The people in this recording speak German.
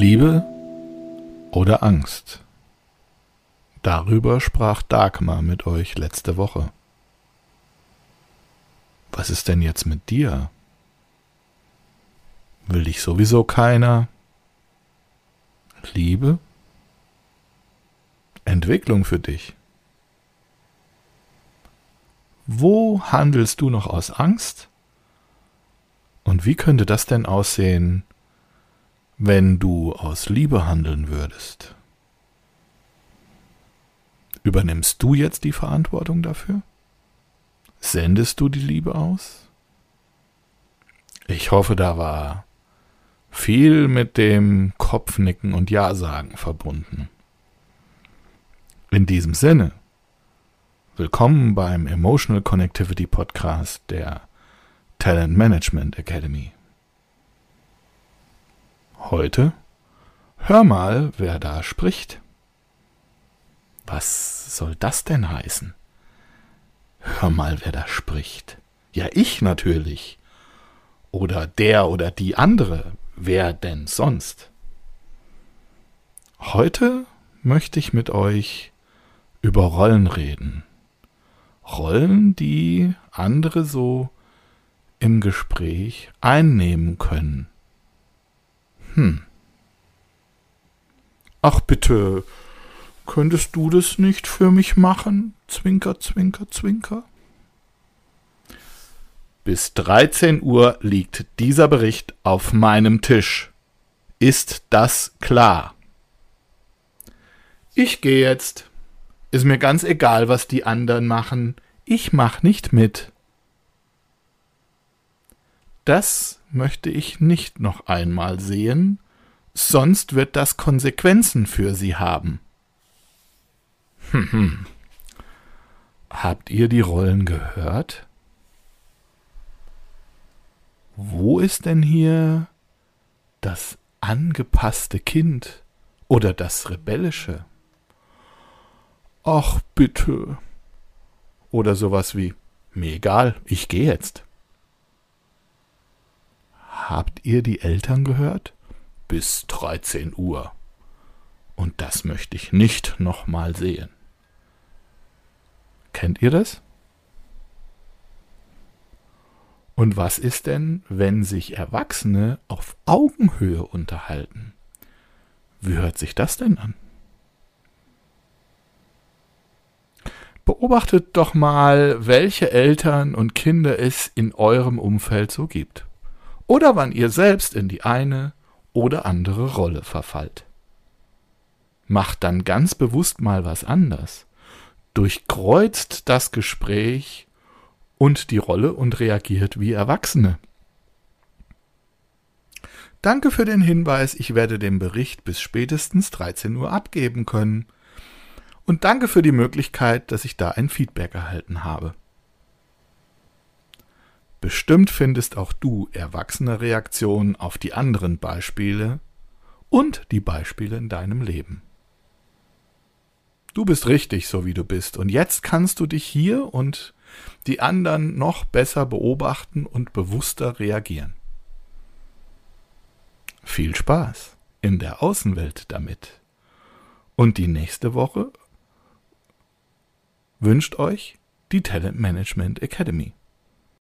Liebe oder Angst? Darüber sprach Dagmar mit euch letzte Woche. Was ist denn jetzt mit dir? Will dich sowieso keiner? Liebe? Entwicklung für dich? Wo handelst du noch aus Angst? Und wie könnte das denn aussehen, wenn du aus Liebe handeln würdest? Übernimmst du jetzt die Verantwortung dafür? Sendest du die Liebe aus? Ich hoffe, da war viel mit dem Kopfnicken und Ja-Sagen verbunden. In diesem Sinne, willkommen beim Emotional Connectivity Podcast der Talent Management Academy. Heute hör mal, wer da spricht. Was soll das denn heißen? Hör mal, wer da spricht. Ja, ich natürlich. Oder der oder die andere. Wer denn sonst? Heute möchte ich mit euch über Rollen reden. Rollen, die andere so im Gespräch einnehmen können. Hm. Ach bitte, könntest du das nicht für mich machen? Zwinker, zwinker, zwinker. Bis 13 Uhr liegt dieser Bericht auf meinem Tisch. Ist das klar? Ich gehe jetzt. Ist mir ganz egal, was die anderen machen. Ich mach nicht mit. Das möchte ich nicht noch einmal sehen, sonst wird das Konsequenzen für Sie haben. Hm, hm. Habt ihr die Rollen gehört? Wo ist denn hier das angepasste Kind oder das rebellische? Ach bitte. Oder sowas wie, mir egal, ich gehe jetzt. Habt ihr die Eltern gehört? Bis 13 Uhr. Und das möchte ich nicht nochmal sehen. Kennt ihr das? Und was ist denn, wenn sich Erwachsene auf Augenhöhe unterhalten? Wie hört sich das denn an? Beobachtet doch mal, welche Eltern und Kinder es in eurem Umfeld so gibt. Oder wann ihr selbst in die eine oder andere Rolle verfallt. Macht dann ganz bewusst mal was anders. Durchkreuzt das Gespräch und die Rolle und reagiert wie Erwachsene. Danke für den Hinweis, ich werde den Bericht bis spätestens 13 Uhr abgeben können. Und danke für die Möglichkeit, dass ich da ein Feedback erhalten habe. Bestimmt findest auch du erwachsene Reaktionen auf die anderen Beispiele und die Beispiele in deinem Leben. Du bist richtig, so wie du bist, und jetzt kannst du dich hier und die anderen noch besser beobachten und bewusster reagieren. Viel Spaß in der Außenwelt damit. Und die nächste Woche wünscht euch die Talent Management Academy.